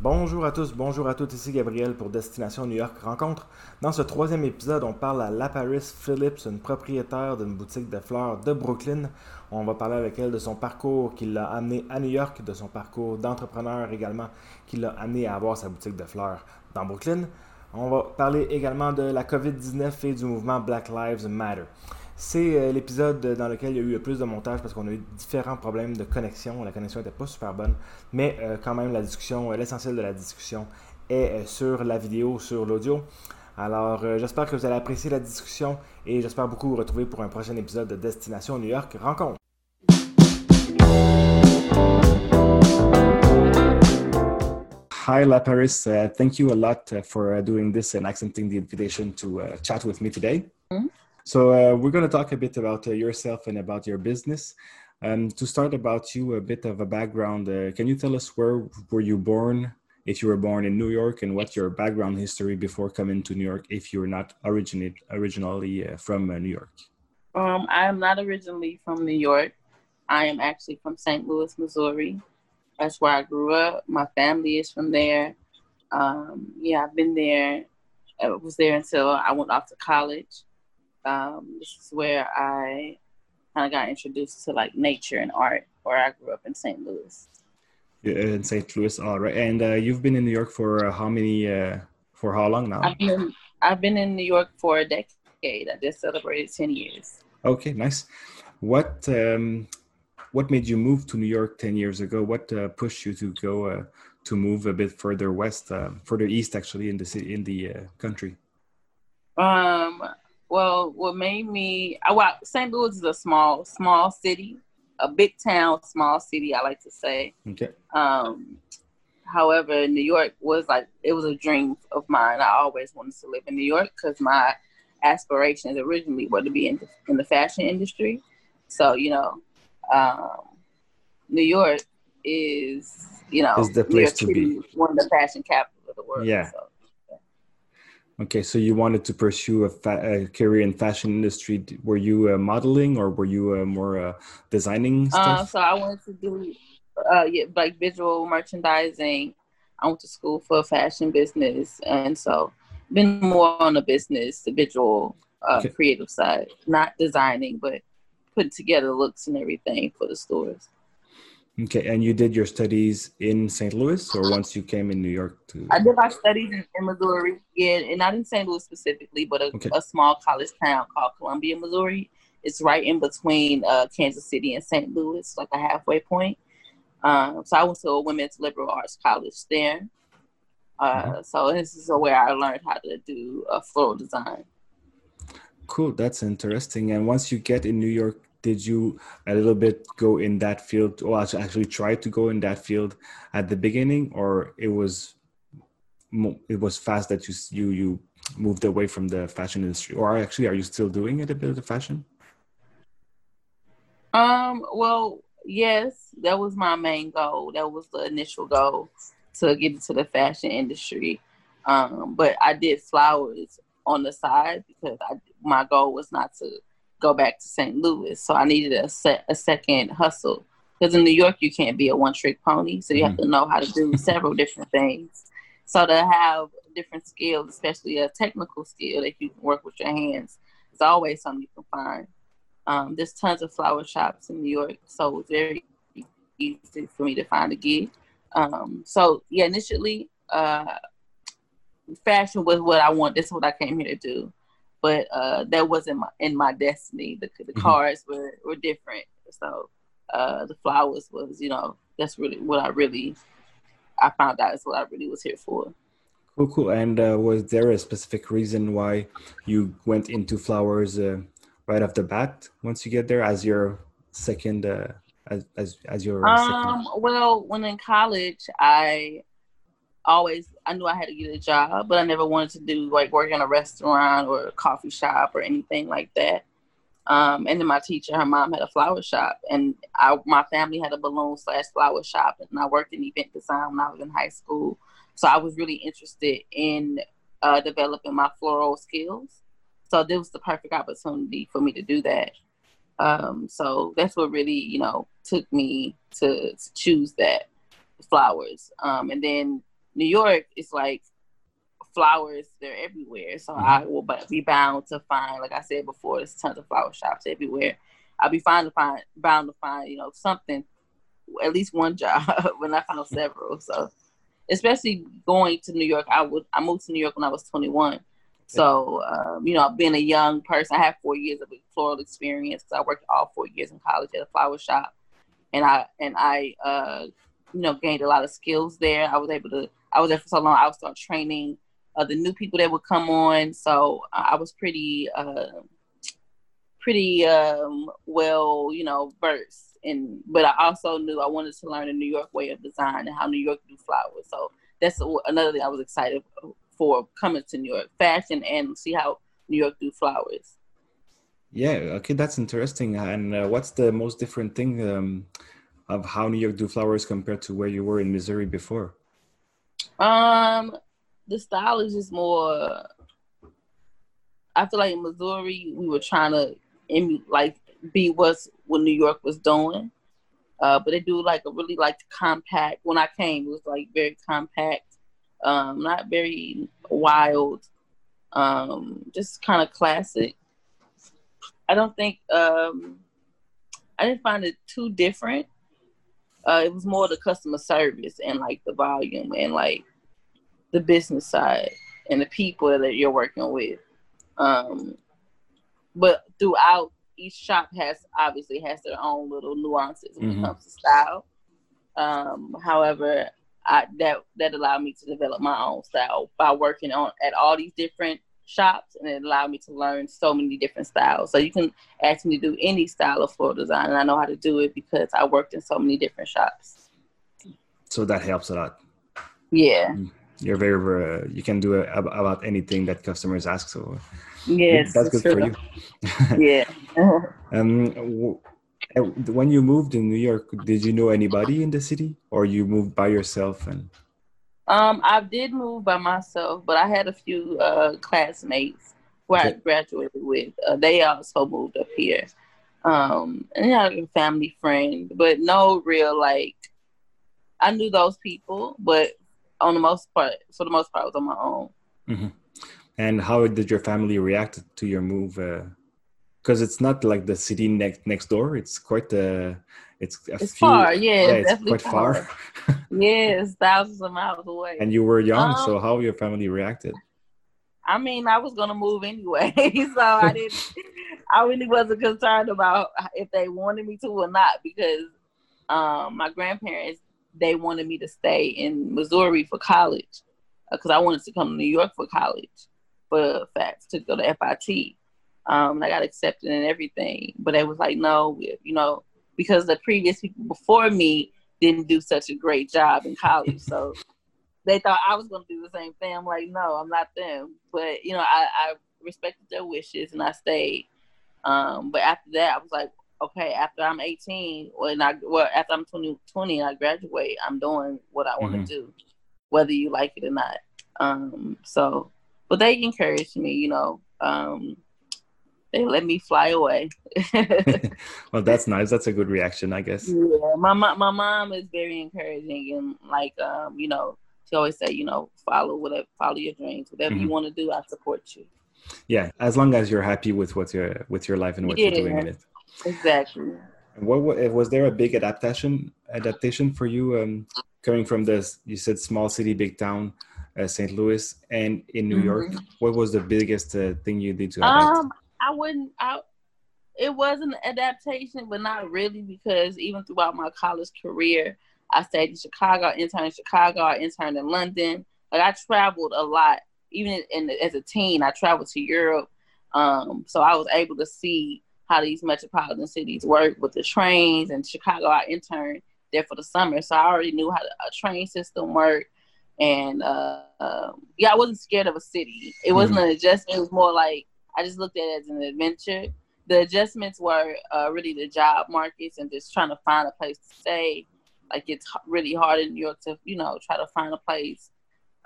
Bonjour à tous, bonjour à toutes, ici Gabriel pour Destination New York Rencontre. Dans ce troisième épisode, on parle à Laparis Phillips, une propriétaire d'une boutique de fleurs de Brooklyn. On va parler avec elle de son parcours qui l'a amené à New York, de son parcours d'entrepreneur également qui l'a amené à avoir sa boutique de fleurs dans Brooklyn. On va parler également de la COVID-19 et du mouvement Black Lives Matter. C'est euh, l'épisode dans lequel il y a eu le plus de montage parce qu'on a eu différents problèmes de connexion. La connexion n'était pas super bonne, mais euh, quand même la discussion, euh, l'essentiel de la discussion est sur la vidéo, sur l'audio. Alors j'espère que vous allez apprécier la discussion et j'espère beaucoup vous retrouver pour un prochain épisode de Destination New York Rencontre. Hi, La Paris. Uh, thank you a lot uh, for uh, doing this and accepting the invitation to uh, chat with me today. Mm -hmm. So uh, we're going to talk a bit about uh, yourself and about your business. Um, to start about you, a bit of a background. Uh, can you tell us where were you born? If you were born in New York, and what your background history before coming to New York, if you're not originate, originally from New York. Um, I am not originally from New York. I am actually from St. Louis, Missouri. That's where I grew up. My family is from there. Um, yeah, I've been there. I was there until I went off to college um, this is where I kind of got introduced to like nature and art, where I grew up in St. Louis. Yeah, in St. Louis, all right. And uh, you've been in New York for uh, how many? Uh, for how long now? I've been, I've been in New York for a decade. I just celebrated ten years. Okay, nice. What um, what made you move to New York ten years ago? What uh, pushed you to go uh, to move a bit further west, uh, further east, actually, in the city, in the country? Um, well, what made me well, St. Louis is a small, small city, a big town, small city. I like to say. Okay. Um, however, New York was like it was a dream of mine. I always wanted to live in New York because my aspirations originally were to be in the, in the fashion industry. So you know, um, New York is you know is the place to be one of the fashion capital of the world. Yeah. So. Okay, so you wanted to pursue a, fa- a career in fashion industry. Were you uh, modeling or were you uh, more uh, designing uh, stuff? so I wanted to do uh, yeah, like visual merchandising. I went to school for fashion business, and so been more on the business, the visual, uh, okay. creative side, not designing, but putting together looks and everything for the stores. Okay, and you did your studies in St. Louis, or once you came in New York? To... I did my studies in, in Missouri, yeah, and not in St. Louis specifically, but a, okay. a, small college town called Columbia, Missouri. It's right in between uh, Kansas City and St. Louis, like a halfway point. Um, so I went to a women's liberal arts college there. Uh, mm-hmm. So this is where I learned how to do a floral design. Cool, that's interesting. And once you get in New York, did you a little bit go in that field or actually try to go in that field at the beginning or it was it was fast that you you you moved away from the fashion industry? Or actually are you still doing it a bit of fashion? Um well yes that was my main goal. That was the initial goal to get into the fashion industry. Um but i did flowers on the side because I, my goal was not to go back to St. Louis. So I needed a set a second hustle because in New York you can't be a one trick pony. So you mm have to know how to do several different things. So to have different skills, especially a technical skill that you can work with your hands, is always something you can find. Um, there's tons of flower shops in New York, so it's very easy for me to find a gig. Um, so yeah, initially, uh, fashion was what I want. This is what I came here to do but uh, that wasn't my, in my destiny. The, the mm-hmm. cards were, were different. So uh, the flowers was, you know, that's really what I really, I found out is what I really was here for. Cool, cool. And uh, was there a specific reason why you went into flowers uh, right off the bat once you get there as your second, uh, as, as, as your um, second? Well, when in college, I always I knew I had to get a job, but I never wanted to do like work in a restaurant or a coffee shop or anything like that. Um, and then my teacher, her mom had a flower shop, and I, my family had a balloon slash flower shop, and I worked in event design when I was in high school. So I was really interested in uh, developing my floral skills. So this was the perfect opportunity for me to do that. Um, so that's what really, you know, took me to, to choose that flowers. Um, and then New York, it's like flowers, they're everywhere. So mm-hmm. I will be bound to find, like I said before, there's tons of flower shops everywhere. I'll be fine to find, bound to find, you know, something, at least one job when I found several. So, especially going to New York, I would, I moved to New York when I was 21. So, um, you know, being a young person, I have four years of floral experience. I worked all four years in college at a flower shop, and I and I, uh, you know, gained a lot of skills there. I was able to. I was there for so long. I would start training uh, the new people that would come on. So I was pretty, uh, pretty um, well, you know, versed. And but I also knew I wanted to learn the New York way of design and how New York do flowers. So that's another thing I was excited for coming to New York, fashion and see how New York do flowers. Yeah, okay, that's interesting. And uh, what's the most different thing um, of how New York do flowers compared to where you were in Missouri before? Um, the style is just more. I feel like in Missouri we were trying to like be what's what New York was doing, uh, but they do like a really like compact. When I came, it was like very compact um, not very wild, um, just kind of classic. I don't think um, I didn't find it too different. Uh, it was more the customer service and like the volume and like the business side and the people that you're working with. Um, but throughout each shop has obviously has their own little nuances when mm-hmm. it comes to style. Um, however, I, that that allowed me to develop my own style by working on at all these different shops, and it allowed me to learn so many different styles. So you can ask me to do any style of floral design, and I know how to do it because I worked in so many different shops. So that helps a lot. Yeah. Mm. You're very, very you can do it about anything that customers ask. So yes, that's good true. for you. yeah. um, when you moved in New York, did you know anybody in the city, or you moved by yourself? And um, I did move by myself, but I had a few uh, classmates who okay. I graduated with. Uh, they also moved up here, um, and I had a family friend, but no real like. I knew those people, but on the most part, for the most part, I was on my own. Mm-hmm. And how did your family react to your move? Uh, because it's not like the city next next door. It's quite a it's a it's few, far. Yeah, yeah it's quite far. far. yes, thousands of miles away. And you were young, um, so how your family reacted? I mean, I was gonna move anyway, so I didn't. I really wasn't concerned about if they wanted me to or not because um, my grandparents they wanted me to stay in Missouri for college because uh, I wanted to come to New York for college for facts to go to FIT. Um, and I got accepted and everything. But they was like, no, you know, because the previous people before me didn't do such a great job in college. So they thought I was going to do the same thing. I'm like, no, I'm not them. But, you know, I, I respected their wishes and I stayed. Um, but after that, I was like, okay, after I'm 18, or I, well, after I'm 20, 20 and I graduate, I'm doing what I want to mm-hmm. do, whether you like it or not. Um, so, but they encouraged me, you know. Um, they let me fly away. well, that's nice. That's a good reaction, I guess. Yeah, my my mom is very encouraging and like um, you know, she always say, you know, follow whatever, follow your dreams, whatever mm-hmm. you want to do, I support you. Yeah, as long as you're happy with what you're with your life and what yeah, you're doing in it. Exactly. What was there a big adaptation adaptation for you um, coming from this? You said small city, big town, uh, St. Louis, and in New mm-hmm. York. What was the biggest uh, thing you did to adapt? Um, I wouldn't. I it was an adaptation, but not really because even throughout my college career, I stayed in Chicago, interned in Chicago, I interned in London. Like I traveled a lot. Even in, as a teen, I traveled to Europe. Um, so I was able to see how these metropolitan cities work with the trains. And Chicago, I interned there for the summer, so I already knew how the, a train system worked. And uh, uh, yeah, I wasn't scared of a city. It wasn't mm-hmm. an adjustment. It was more like I just looked at it as an adventure. The adjustments were uh, really the job markets and just trying to find a place to stay. Like it's really hard in New York to, you know, try to find a place.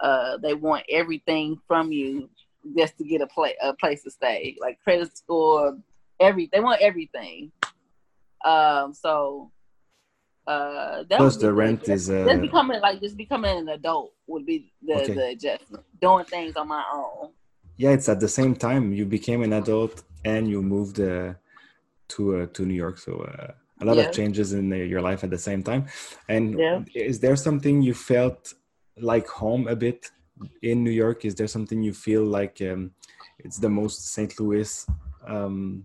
Uh, they want everything from you just to get a, play, a place to stay, like credit score, every they want everything. Um, so Uh, that Plus the rent is, uh, just becoming like just becoming an adult would be the Okay. the adjustment. Doing things on my own. Yeah, it's at the same time you became an adult and you moved uh, to uh, to New York. So uh, a lot Yeah. of changes in uh, your life at the same time. And Yeah. is there something you felt like home a bit in New York? Is there something you feel like um, it's the most St. Louis um,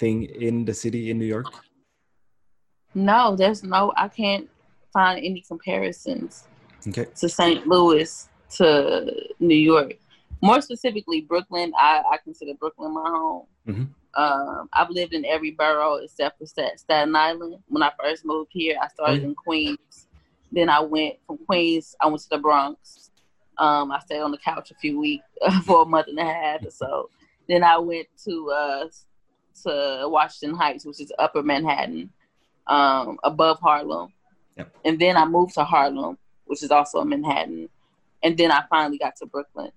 thing in the city in New York? No, there's no. I can't find any comparisons Okay. to St. Louis to New York. More specifically, Brooklyn. I, I consider Brooklyn my home. Mhm. Um, I've lived in every borough except for Staten Island. When I first moved here, I started Oh, in Queens. Then I went from Queens. I went to the Bronx. Um, I stayed on the couch a few weeks for a month and a half or so. Then I went to uh, to Washington Heights, which is Upper Manhattan, um, above Harlem. Yep. And then I moved to Harlem, which is also in Manhattan. And then I finally got to Brooklyn.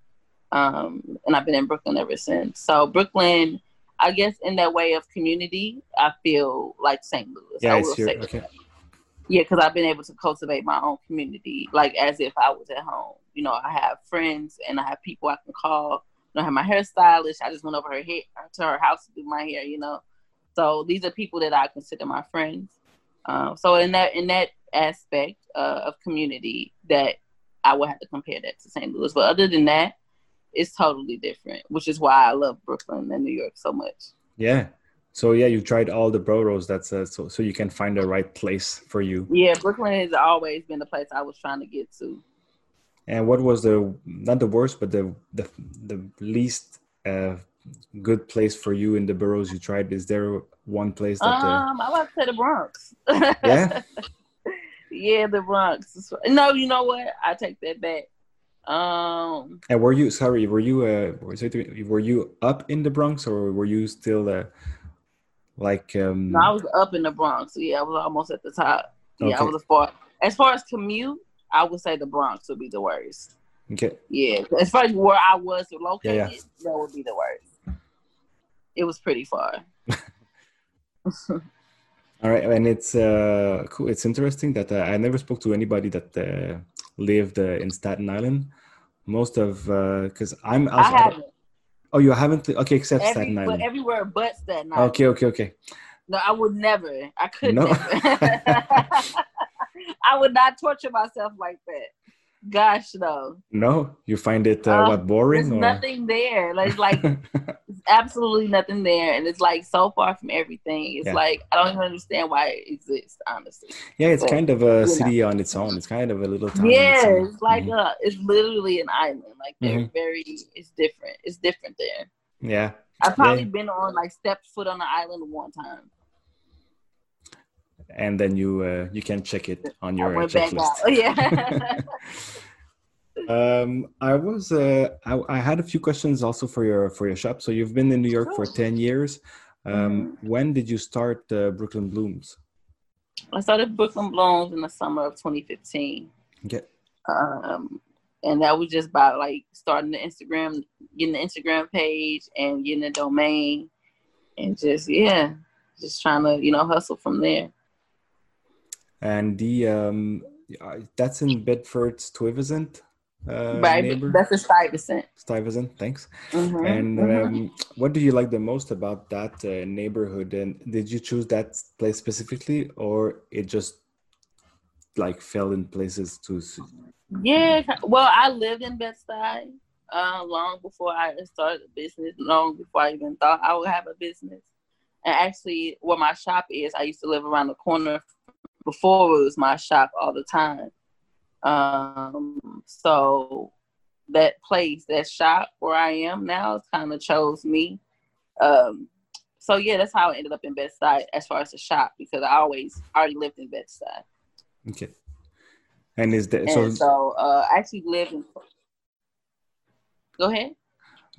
Um, and I've been in Brooklyn ever since. So Brooklyn, I guess in that way of community, I feel like St. Louis. Yeah, I will say okay. Yeah, because I've been able to cultivate my own community, like as if I was at home. You know, I have friends and I have people I can call. You know, I have my hairstylist. I just went over her hair to her house to do my hair. You know, so these are people that I consider my friends. Um, so in that in that aspect uh, of community, that I would have to compare that to St. Louis. But other than that, it's totally different, which is why I love Brooklyn and New York so much. Yeah. So yeah, you tried all the boroughs. That's uh, so so you can find the right place for you. Yeah, Brooklyn has always been the place I was trying to get to. And what was the not the worst, but the the the least uh, good place for you in the boroughs you tried? Is there one place that? Uh, Um, I about to say the Bronx. Yeah? yeah, the Bronx. No, you know what? I take that back. Um, and were you sorry? Were you uh? Were you up in the Bronx or were you still uh, like um? no, I was up in the Bronx. Yeah, I was almost at the top. Yeah, I was as far as far as commute. I would say the Bronx would be the worst. Okay. Yeah, as far as where I was located, Yeah, that would be the worst. It was pretty far. All right, and it's uh cool. It's interesting that uh, I never spoke to anybody that uh, lived uh, in Staten Island. Most of uh, because I'm I also, haven't. oh you haven't okay except Every, Staten but Island. everywhere but Staten Island. Okay, okay, okay. No, I would never. I could No. never. I would not torture myself like that. Gosh, though No, you find it uh, Uh, what boring There's or nothing there. Like, like absolutely nothing there, and it's like so far from everything. It's Yeah. like I don't even understand why it exists. Honestly, yeah, it's but, kind of a know. city on its own. It's kind of a little town. on its yeah, it's like Mhm. uh, it's literally an island. Like they're Mhm. very. It's different. It's different there. yeah, I've probably Yeah. been on like stepped foot on the island one time. And then you uh, you can check it on your I went back checklist. Yeah. um, I was uh, I, I had a few questions also for your for your shop. So you've been in New York for ten years. Um, Mm-hmm. When did you start uh, Brooklyn Blooms? I started Brooklyn Blooms in the summer of 2015. Okay. Um, and that was just by like starting the Instagram, getting the Instagram page and getting a domain and just, yeah, just trying to, you know, hustle from there. And the um, that's in Bedford Stuyvesant uh, right. neighbor. That's a Stuyvesant. Stuyvesant, thanks. Mhm, And mhm. um, what do you like the most about that uh, neighborhood? And did you choose that place specifically, or it just like fell in places to? Yeah, well, I lived in Bed-Stuy uh, long before I started a business, long before I even thought I would have a business. And actually, where my shop is, I used to live around the corner before it was my shop all the time. Um, so that place, that shop where I am now, kind of chose me. Um, so yeah, that's how I ended up in Bed-Stuy as far as the shop because I always already lived in Bed-Stuy. Okay. And is that And so? so, uh, I actually live in. Go ahead.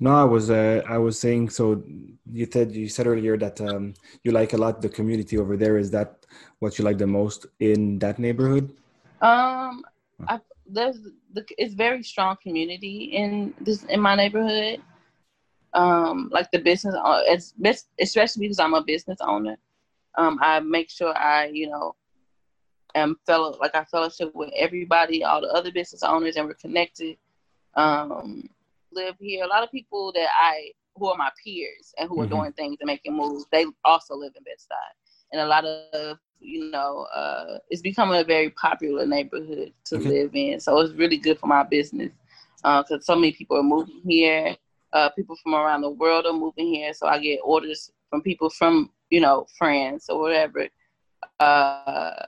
No, I was uh, I was saying. So you said you said earlier that um, you like a lot the community over there. Is that what you like the most in that neighborhood? Um, I, there's the it's very strong community in this in my neighborhood. Um, like the business, uh, it's best, especially because I'm a business owner. Um, I make sure I, you know, am fellow like I fellowship with everybody, all the other business owners, and we're connected. Um, live here. A lot of people that I who are my peers and who are mm-hmm. doing things and making moves, they also live in Bed Stuy. And a lot of you know, uh, it's becoming a very popular neighborhood to okay. live in. So it's really good for my business because uh, so many people are moving here. Uh, people from around the world are moving here, so I get orders from people from you know France or whatever uh,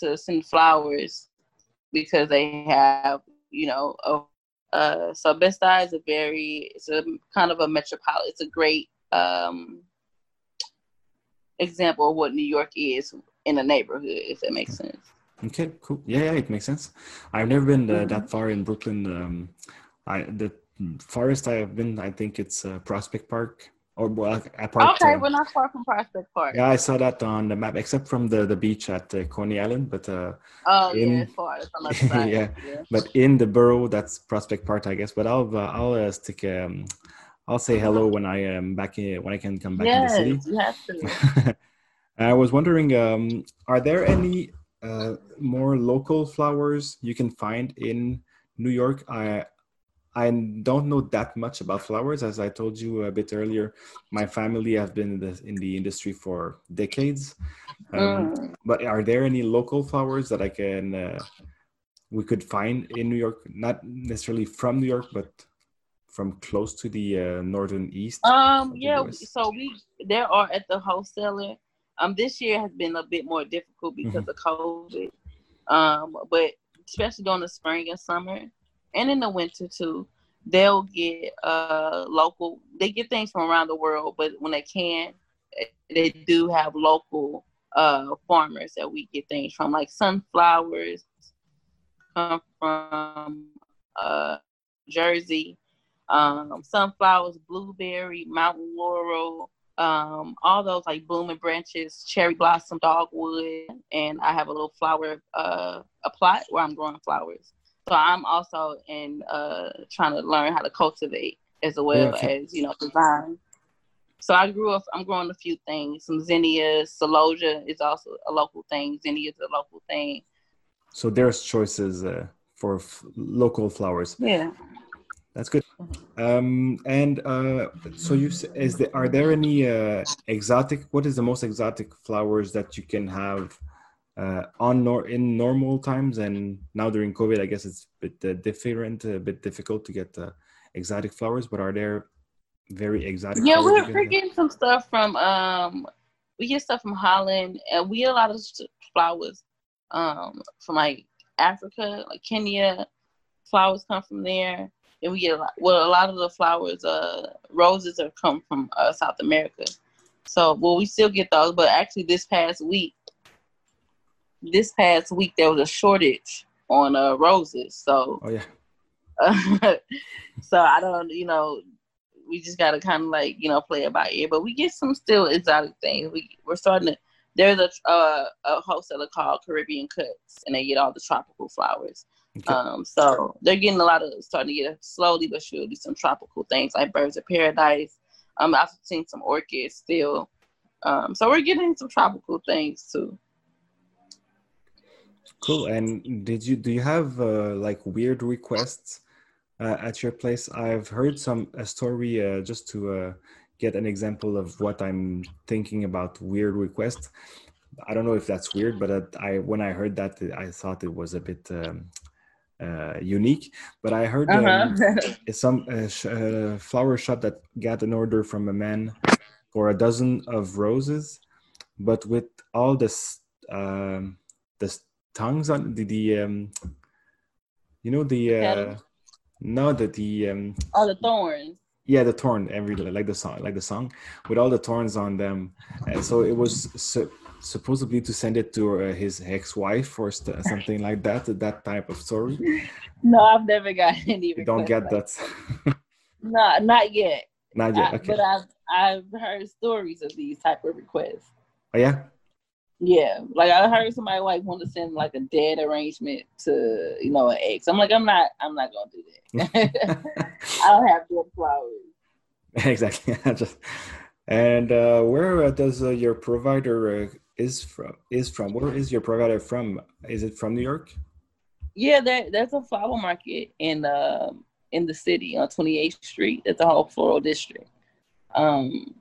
to send flowers because they have you know a, uh, so Best is a very it's a kind of a metropolitan. It's a great um, example of what New York is in a neighborhood, if that makes sense. Okay, cool. Yeah, yeah, it makes sense. I've never been uh, that far in Brooklyn. Um, I the farthest I have been, I think it's uh, Prospect Park or well, apart. Okay, we're not far from Prospect Park. Yeah, I saw that on the map, except from the, the beach at uh, Coney Island. But uh, oh in, yeah, it's far. It's yeah, yeah, but in the borough, that's Prospect Park, I guess. But I'll uh, I'll uh, stick. Um, I'll say hello when I am back in when I can come back yes, in the city. You have to. I was wondering, um, are there any uh, more local flowers you can find in New York? I I don't know that much about flowers, as I told you a bit earlier. My family have been in the, in the industry for decades. Um, mm. But are there any local flowers that I can uh, we could find in New York? Not necessarily from New York, but from close to the uh, northern east. Um, yeah. So we there are at the wholesaler um, this year has been a bit more difficult because mm-hmm. of COVID. Um, but especially during the spring and summer, and in the winter too, they'll get uh local. They get things from around the world, but when they can, they do have local uh farmers that we get things from, like sunflowers come from uh Jersey, um, sunflowers, blueberry, mountain laurel, um, all those like blooming branches, cherry blossom, dogwood, and I have a little flower uh, a plot where I'm growing flowers. So I'm also in uh, trying to learn how to cultivate as well as you know design. So I grew up. I'm growing a few things. Some zinnias, celosia is also a local thing. Zinnia is a local thing. So there's choices uh, for f- local flowers. Yeah. That's good. Um, and uh, so you is there are there any uh, exotic? What is the most exotic flowers that you can have uh, on nor in normal times and now during COVID? I guess it's a bit uh, different, a bit difficult to get uh, exotic flowers. But are there very exotic? Yeah, we're, we're getting some stuff from um, we get stuff from Holland, and we get a lot of flowers um from like Africa, like Kenya. Flowers come from there and we get a lot, well a lot of the flowers uh roses are come from uh, south america so well we still get those but actually this past week this past week there was a shortage on uh roses so oh yeah uh, so i don't you know we just gotta kind of like you know play about it by ear but we get some still exotic things we, we're starting to there's a uh, a wholesaler called Caribbean Cuts and they get all the tropical flowers Okay. Um, so they're getting a lot of starting to get slowly but surely some tropical things like birds of paradise. Um, I've seen some orchids still. Um, so we're getting some tropical things too. Cool. And did you do you have uh, like weird requests uh, at your place? I've heard some a story uh, just to uh, get an example of what I'm thinking about weird requests. I don't know if that's weird, but I when I heard that, I thought it was a bit um, uh, unique. But I heard uh-huh. um, some uh, sh- uh, flower shop that got an order from a man for a dozen of roses, but with all this um, the tongues on the, the um, you know the uh, no the the um, all the thorns. Yeah, the thorn every like the song like the song with all the thorns on them, and so it was so supposedly to send it to uh, his ex-wife or st- something like that that type of story. No i've never got any you don't get that. No not yet. Not yet okay. but i've i've heard stories of these type of requests. Oh yeah yeah like i heard somebody like want to send like a dead arrangement to you know an ex i'm like i'm not i'm not gonna do that i don't have dead flowers exactly just and uh, where uh, does uh, your provider uh, is from is from where is your provider from? Is it from New York? Yeah, that that's a flower market in uh, in the city on 28th Street. That's a whole floral district. Um,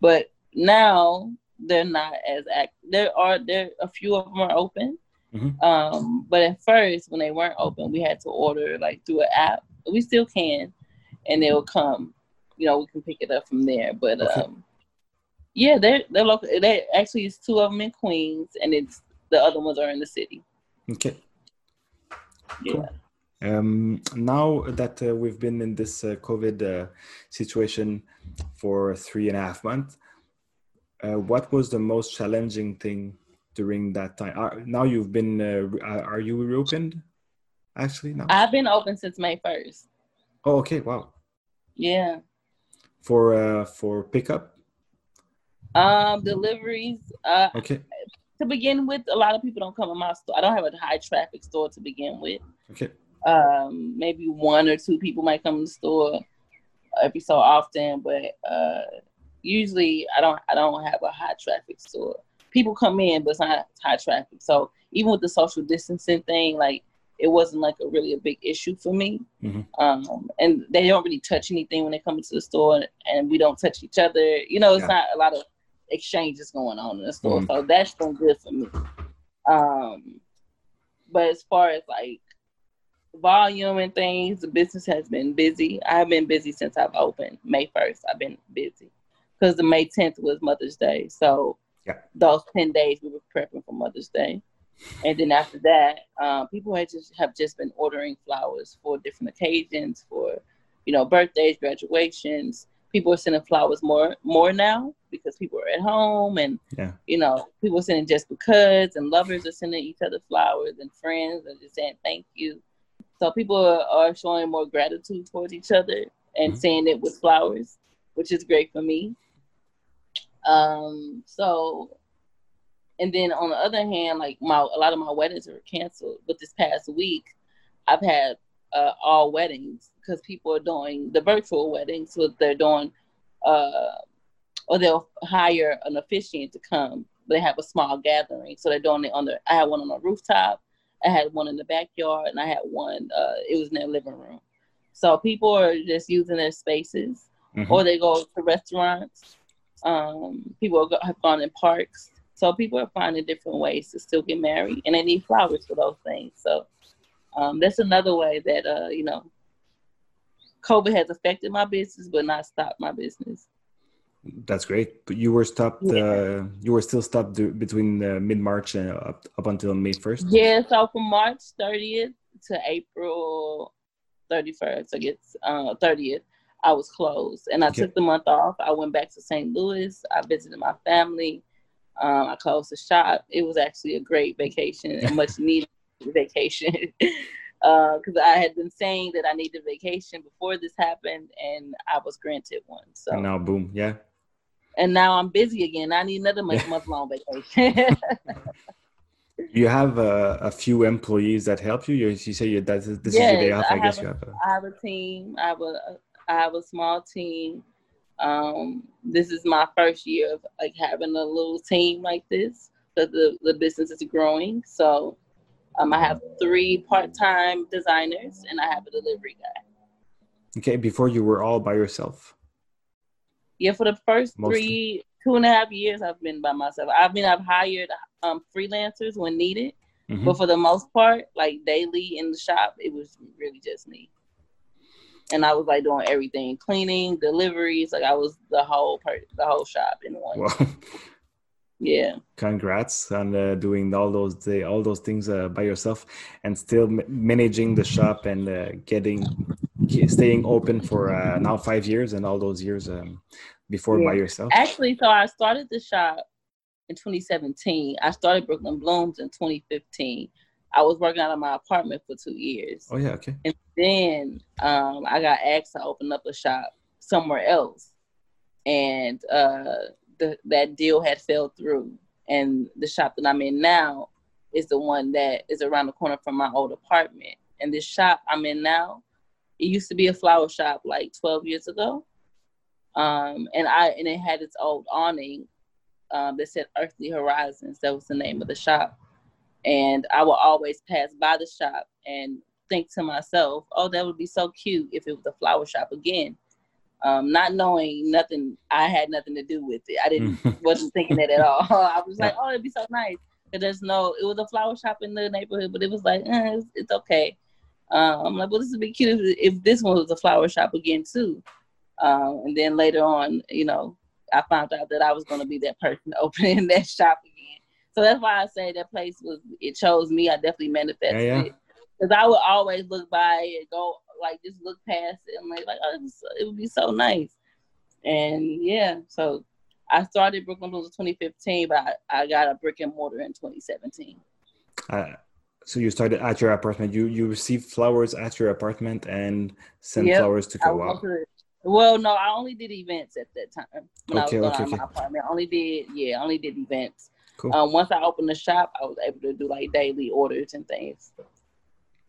but now they're not as act. There are there a few of them are open. Mm-hmm. Um, but at first, when they weren't open, we had to order like through an app. We still can, and they'll come. You know, we can pick it up from there. But okay. um, yeah, they're they're local. They actually it's two of them in Queens, and it's the other ones are in the city. Okay. Yeah. Cool. Um, now that uh, we've been in this uh, COVID uh, situation for three and a half months, uh, what was the most challenging thing during that time? Are, now you've been, uh, are you reopened? Actually, no. I've been open since May first. Oh, okay. Wow. Yeah. For uh, for pickup. Um, deliveries. Uh, okay. To begin with, a lot of people don't come in my store. I don't have a high traffic store to begin with. Okay. Um, maybe one or two people might come to the store every so often, but uh, usually I don't I don't have a high traffic store. People come in, but it's not high traffic. So even with the social distancing thing, like it wasn't like a really a big issue for me. Mm-hmm. Um, and they don't really touch anything when they come into the store, and we don't touch each other. You know, it's yeah. not a lot of exchanges going on in the store, mm-hmm. so that's been good for me. Um, but as far as like volume and things, the business has been busy. I've been busy since I've opened May first. I've been busy because the May 10th was Mother's Day. So yeah. those 10 days we were prepping for Mother's Day. And then after that, um, people had just have just been ordering flowers for different occasions, for you know birthdays, graduations. People are sending flowers more more now because people are at home, and yeah. you know people are sending just because, and lovers are sending each other flowers, and friends are just saying thank you. So people are, are showing more gratitude towards each other and mm-hmm. saying it with flowers, which is great for me. Um, so, and then on the other hand, like my a lot of my weddings are canceled. But this past week, I've had uh, all weddings because people are doing the virtual weddings. So they're doing, uh, or they'll hire an officiant to come. They have a small gathering, so they're doing it on the. I had one on the rooftop. I had one in the backyard, and I had one. Uh, it was in their living room. So people are just using their spaces, mm-hmm. or they go to restaurants um, people have gone in parks. So people are finding different ways to still get married, and they need flowers for those things. So um, that's another way that uh, you know, COVID has affected my business, but not stopped my business. That's great. But you were stopped. Yeah. Uh, you were still stopped between uh, mid March and up, up until May first. Yeah. So from March thirtieth to April thirty first, I guess uh, thirtieth. I was closed. And I okay. took the month off. I went back to St. Louis. I visited my family. Um, I closed the shop. It was actually a great vacation, a much needed vacation. Because uh, I had been saying that I needed vacation before this happened, and I was granted one. So and now, boom, yeah. And now I'm busy again. I need another month, month long vacation. you have a, a, few employees that help you. You, you say you, that this yes, is your day off. I, I guess a, you have. A... I have a team. I have a, I have a small team. Um, this is my first year of like having a little team like this because the, the business is growing. So um, I have three part-time designers and I have a delivery guy. Okay, before you were all by yourself. Yeah, for the first Mostly. three, two and a half years, I've been by myself. I mean, I've hired um, freelancers when needed, mm-hmm. but for the most part, like daily in the shop, it was really just me and I was like doing everything, cleaning, deliveries, like I was the whole part, the whole shop in one. Well, yeah. Congrats on uh, doing all those day, all those things uh, by yourself, and still managing the shop and uh, getting staying open for uh, now five years and all those years um, before yeah. by yourself. Actually, so I started the shop in 2017. I started Brooklyn Blooms in 2015. I was working out of my apartment for two years. Oh yeah, okay. And then um, I got asked to open up a shop somewhere else, and uh, the, that deal had fell through. And the shop that I'm in now is the one that is around the corner from my old apartment. And this shop I'm in now, it used to be a flower shop like 12 years ago. Um, and I and it had its old awning um, that said Earthly Horizons. That was the name of the shop. And I will always pass by the shop and think to myself, oh, that would be so cute if it was a flower shop again. Um, not knowing nothing, I had nothing to do with it. I didn't wasn't thinking that at all. I was like, oh, it'd be so nice. But there's no, it was a flower shop in the neighborhood, but it was like, eh, it's, it's, okay. Um, I'm like, well, this would be cute if, if, this one was a flower shop again too. Um, and then later on, you know, I found out that I was going to be that person opening that shop again. So that's why I say that place was it chose me. I definitely manifested yeah, yeah. it because I would always look by and go like just look past it and like like oh, it, was, it would be so nice. And yeah, so I started Brooklyn Blooms in 2015, but I, I got a brick and mortar in 2017. Uh, so you started at your apartment. You you received flowers at your apartment and sent yep. flowers to go out. Well, no, I only did events at that time when okay, I was okay, okay. my apartment. I only did yeah, I only did events. Cool. Um, once I opened the shop, I was able to do like daily orders and things.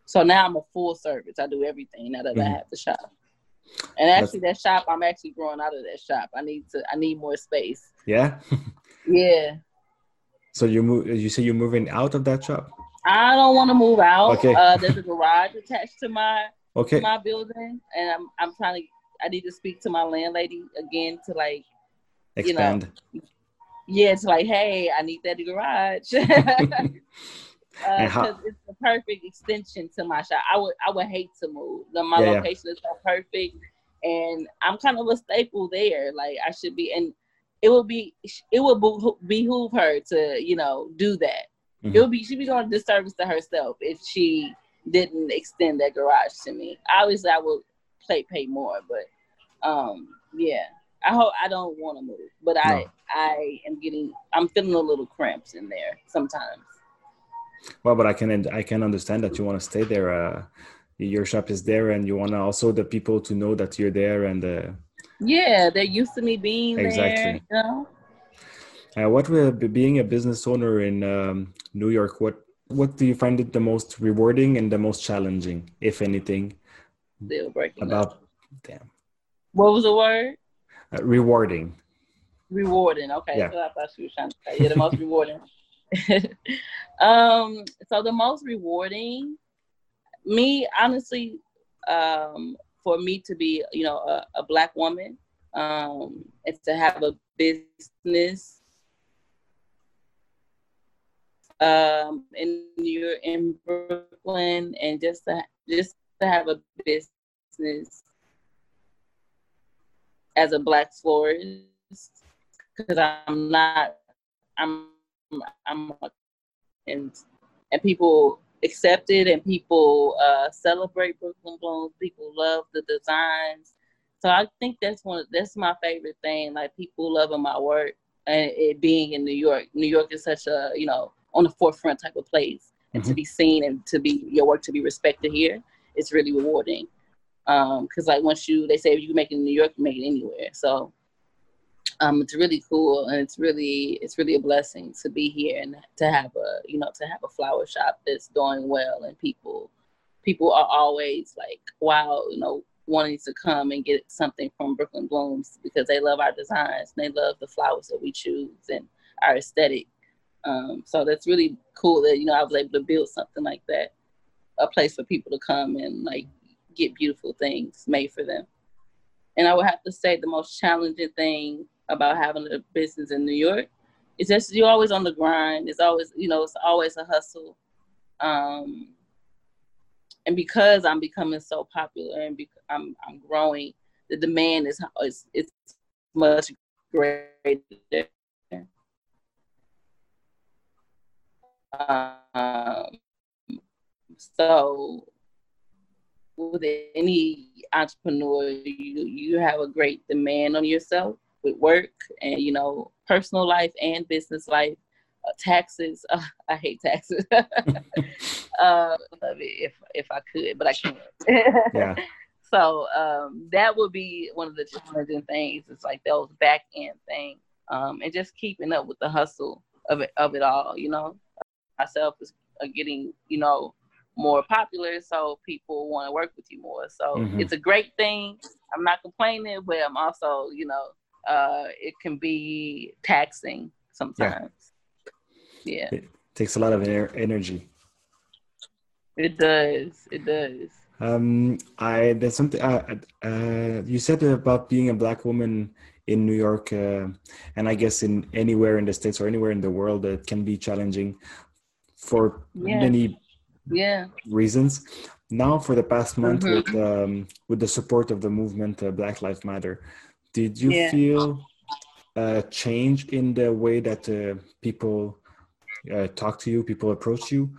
So now I'm a full service. I do everything now that mm-hmm. I have the shop. And actually, That's... that shop, I'm actually growing out of that shop. I need to. I need more space. Yeah. yeah. So you move. You say you're moving out of that shop. I don't want to move out. Okay. Uh, there's a garage attached to my okay my building, and I'm I'm trying to. I need to speak to my landlady again to like expand. You know, yeah, it's like, hey, I need that garage. because uh, it's the perfect extension to my shop. I would I would hate to move. The, my yeah, location yeah. is so perfect, and I'm kind of a staple there. Like I should be, and it would be it would behoove her to you know do that. Mm-hmm. It would be she'd be doing a disservice to herself if she didn't extend that garage to me. Obviously, I would pay pay more, but um, yeah. I hope I don't want to move, but no. I I am getting I'm feeling a little cramps in there sometimes. Well, but I can I can understand that you want to stay there. Uh, your shop is there, and you want to also the people to know that you're there, and uh, yeah, they're used to me being exactly. there. You know? Uh, what will being a business owner in um, New York? What what do you find it the most rewarding and the most challenging, if anything? Deal breaking. About up. damn. What was the word? Uh, rewarding. Rewarding. Okay, yeah. so I thought she was trying to say yeah, the most rewarding. um, so the most rewarding, me honestly, um, for me to be, you know, a, a black woman, um, and to have a business um, in New York, in Brooklyn, and just to just to have a business as a black florist because I'm not I'm I'm and and people accept it and people uh, celebrate Brooklyn Blooms. People love the designs. So I think that's one. That's my favorite thing. Like people loving my work and it being in New York. New York is such a you know on the forefront type of place, and mm-hmm. to be seen and to be your work to be respected here, it's really rewarding. Um, cause like once you they say if you make it in New York, you make it anywhere. So um, it's really cool and it's really it's really a blessing to be here and to have a you know to have a flower shop that's doing well and people people are always like wow you know wanting to come and get something from Brooklyn Blooms because they love our designs and they love the flowers that we choose and our aesthetic. Um, so that's really cool that you know I was able to build something like that, a place for people to come and like get beautiful things made for them. And I would have to say the most challenging thing about having a business in New York. is just you're always on the grind. It's always you know it's always a hustle. Um, and because I'm becoming so popular and because I'm I'm growing, the demand is is it's much greater. Um, so with any entrepreneur, you you have a great demand on yourself with work and you know personal life and business life. Uh, taxes uh, i hate taxes. Uh, love it if if i could but i can't. Yeah. So um, that would be one of the challenging things. It's like those back end things um, and just keeping up with the hustle of it of it all you know? Myself is uh, getting you know more popular so people want to work with you more so mm-hmm. it's a great thing i'm not complaining but i'm also you know uh, it can be taxing sometimes. Yeah. yeah. It takes a lot of energy. It does. It does. Um, I there's something uh, uh, you said about being a black woman in New York, uh, and I guess in anywhere in the states or anywhere in the world, it can be challenging for yeah. many yeah reasons. Now, for the past month, mm-hmm. with um, with the support of the movement uh, Black Lives Matter, did you yeah. feel a change in the way that uh, people uh, talk to you, people approach you,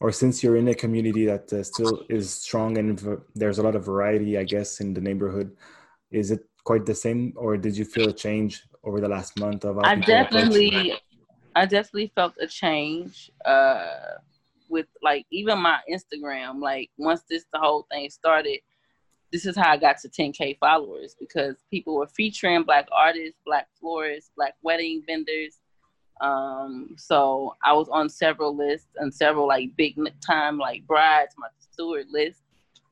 or since you're in a community that uh, still is strong and v- there's a lot of variety, I guess, in the neighborhood, is it quite the same, or did you feel a change over the last month of? I definitely, I definitely felt a change uh, with like even my Instagram. Like once this the whole thing started, this is how I got to 10k followers because people were featuring black artists, black florists, black wedding vendors. Um, so I was on several lists and several like big time like brides, my steward list.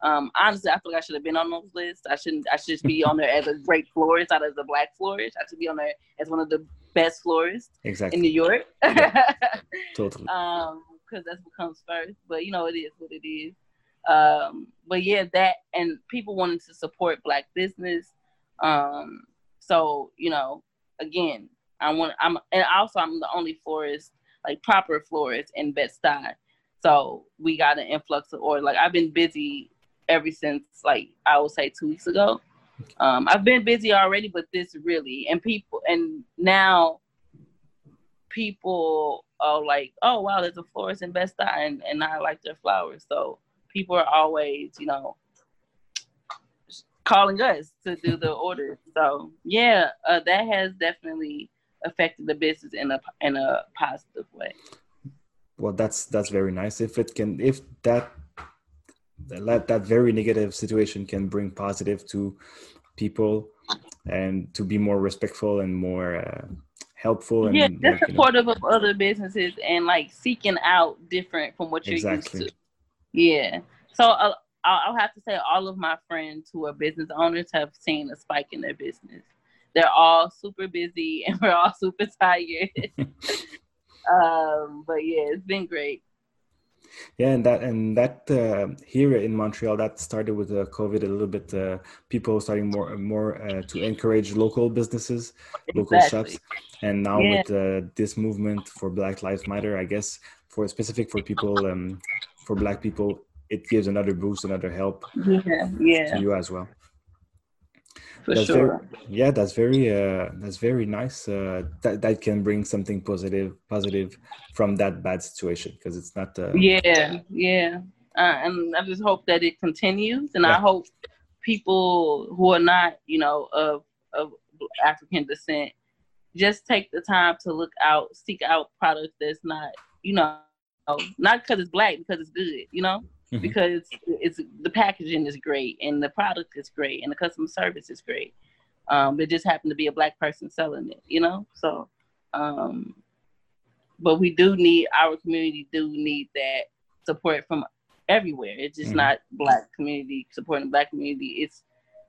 Um, honestly, I feel like I should have been on those lists. I shouldn't. I should just be on there as a great florist, not as a black florist. I should be on there as one of the best florists exactly. in New York. Yeah, totally. um, because that's what comes first. But you know, it is what it is. Um, but yeah, that and people wanting to support black business. Um, so you know, again, I want. I'm and also I'm the only florist, like proper florist in Bed Stuy. So we got an influx of order. Like I've been busy ever since like I would say two weeks ago. Um, I've been busy already, but this really and people and now people are like, oh wow, there's a florist in Bed Stuy and, and I like their flowers. So people are always, you know, calling us to do the order. So yeah, uh, that has definitely affected the business in a in a positive way. Well, that's that's very nice. If it can, if that that that very negative situation can bring positive to people and to be more respectful and more uh, helpful and yeah just like, supportive know. of other businesses and like seeking out different from what you're exactly. used to. Yeah. So uh, i'll have to say all of my friends who are business owners have seen a spike in their business. They're all super busy and we're all super tired. Um but yeah it's been great yeah, and that and that uh, here in Montreal that started with uh, COVID a little bit. Uh, people starting more more uh, to encourage local businesses, exactly. local shops, and now yeah. with uh, this movement for Black Lives Matter, I guess for specific for people um, for Black people, it gives another boost, another help. Yeah, yeah. To you as well for that's sure. Very, yeah, that's very uh, that's very nice. Uh, that that can bring something positive positive from that bad situation because it's not. Uh, yeah, yeah, uh, and I just hope that it continues, and yeah. I hope people who are not, you know, of of African descent, just take the time to look out, seek out products that's not, you know, not because it's black, because it's good, you know mm-hmm. because it's the packaging is great and the product is great and the customer service is great. Um, it just happened to be a black person selling it, you know. So, um, but we do need our community do need that support from everywhere. It's just mm-hmm. not black community supporting black community. It's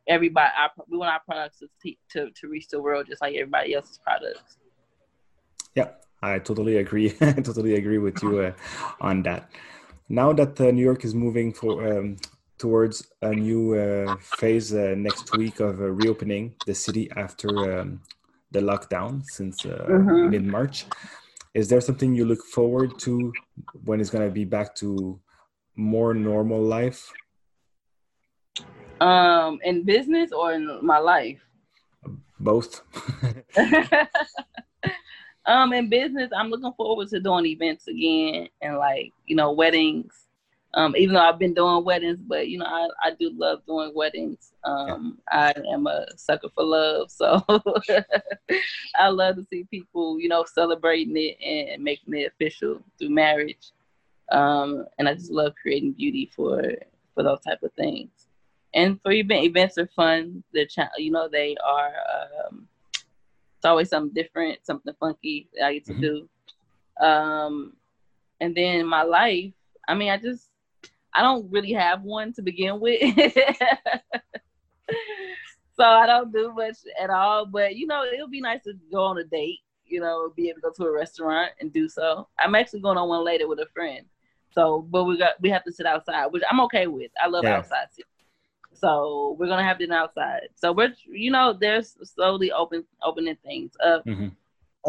everybody. Our, we want our products to, to to reach the world just like everybody else's products. Yeah, I totally agree. I totally agree with you uh, on that now that uh, New York is moving for um, towards a new uh, phase uh, next week of uh, reopening the city after um, the lockdown since uh, mm-hmm. mid March, is there something you look forward to when it's going to be back to more normal life? Um, in business or in my life? Both. Um, in business, I'm looking forward to doing events again and like you know weddings. Um, even though I've been doing weddings, but you know I, I do love doing weddings. Um, I am a sucker for love, so I love to see people you know celebrating it and making it official through marriage. Um, and I just love creating beauty for for those type of things. And for event events are fun. They're you know they are um, it's always something different, something funky that I get to mm-hmm. do. Um, and then my life, I mean, I just, I don't really have one to begin with. so I don't do much at all. But, you know, it'll be nice to go on a date, you know, be able to go to a restaurant and do so. I'm actually going on one later with a friend. So, but we got we have to sit outside, which I'm okay with. I love yeah. outside. So we're gonna have dinner outside. So we're you know they're slowly open opening things up, mm-hmm.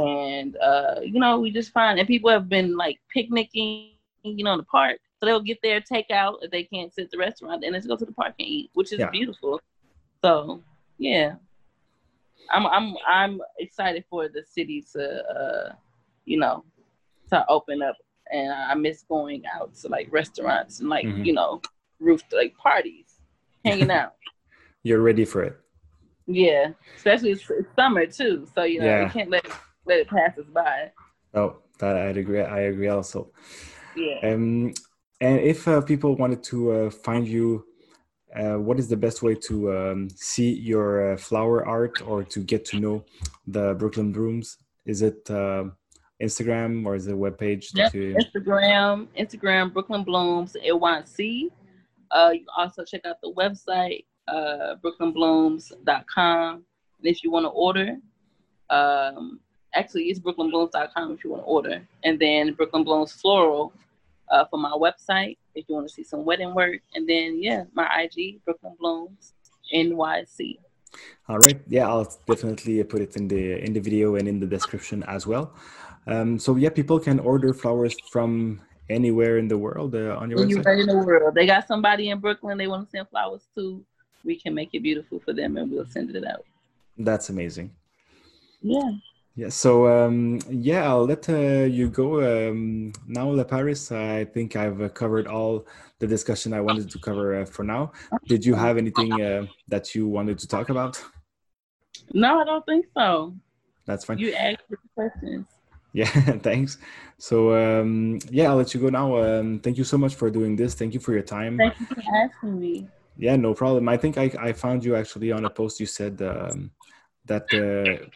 and uh, you know we just find and people have been like picnicking, you know, in the park. So they'll get their takeout if they can't sit at the restaurant, and let's go to the park and eat, which is yeah. beautiful. So yeah, I'm I'm I'm excited for the city to uh, you know to open up, and I miss going out to like restaurants and like mm-hmm. you know roof like parties hanging out. You're ready for it. Yeah, especially it's, it's summer too, so you know yeah. you can't let let it pass us by. Oh, that I agree. I agree also. Yeah. Um, and if uh, people wanted to uh, find you, uh, what is the best way to um, see your uh, flower art or to get to know the Brooklyn Blooms? Is it uh, Instagram or is it a webpage? Yep, you... Instagram, Instagram, Brooklyn Blooms, NYC. Uh, you also check out the website, uh, brooklynblooms.com. And if you want to order, um, actually, it's brooklynblooms.com if you want to order. And then Brooklyn Blooms Floral uh, for my website if you want to see some wedding work. And then, yeah, my IG, Brooklyn Blooms NYC. All right. Yeah, I'll definitely put it in the in the video and in the description as well. Um, so yeah, people can order flowers from anywhere in the world uh, on your anywhere website? in the world. They got somebody in Brooklyn they want to send flowers to. We can make it beautiful for them and we'll send it out. That's amazing. Yeah. Yeah. So um, yeah, I'll let uh, you go um, now, LaParis. I think I've uh, covered all the discussion I wanted to cover uh, for now. Did you have anything uh, that you wanted to talk about? No, I don't think so. That's fine. You asked the questions. Yeah, thanks. So um, yeah, I'll let you go now. Um, thank you so much for doing this. Thank you for your time. Thank you for asking me. Yeah, no problem. I think I, I found you actually on a post. You said um, that uh,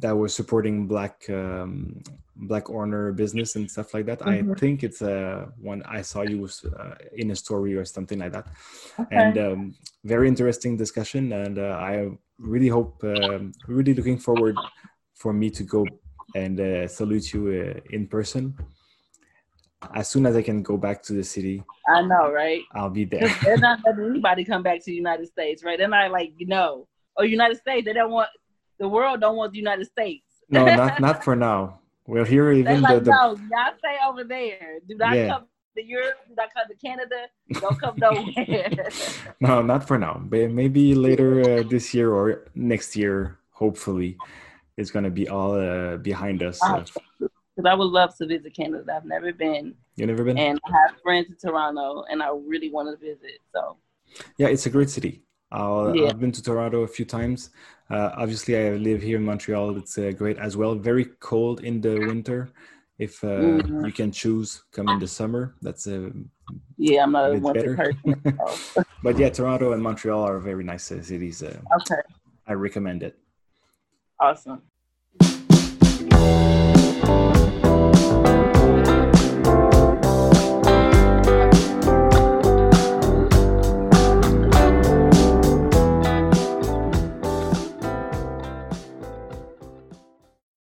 that was supporting black um, black owner business and stuff like that. Mm-hmm. I think it's uh, one I saw you was uh, in a story or something like that. Okay. And um, very interesting discussion. And uh, I really hope, um, really looking forward for me to go and uh, salute you uh, in person. As soon as I can go back to the city, I know, right? I'll be there. They're not letting anybody come back to the United States, right? They're not like you know, or United States. They don't want the world. Don't want the United States. no, not not for now. We'll hear even like, the, the no, y'all stay over there. Do not yeah. come to Europe. Do not come to Canada. Don't come nowhere. no, not for now. But maybe later uh, this year or next year, hopefully is going to be all uh, behind us. Because I would love to visit Canada. I've never been. You never been? And I have friends in Toronto, and I really want to visit. So. Yeah, it's a great city. i yeah. I've been to Toronto a few times. Uh, obviously, I live here in Montreal. It's uh, great as well. Very cold in the winter. If uh, mm-hmm. you can choose, come in the summer. That's a yeah. I'm not a winter person. but yeah, Toronto and Montreal are very nice uh, cities. Uh, okay. I recommend it. Awesome you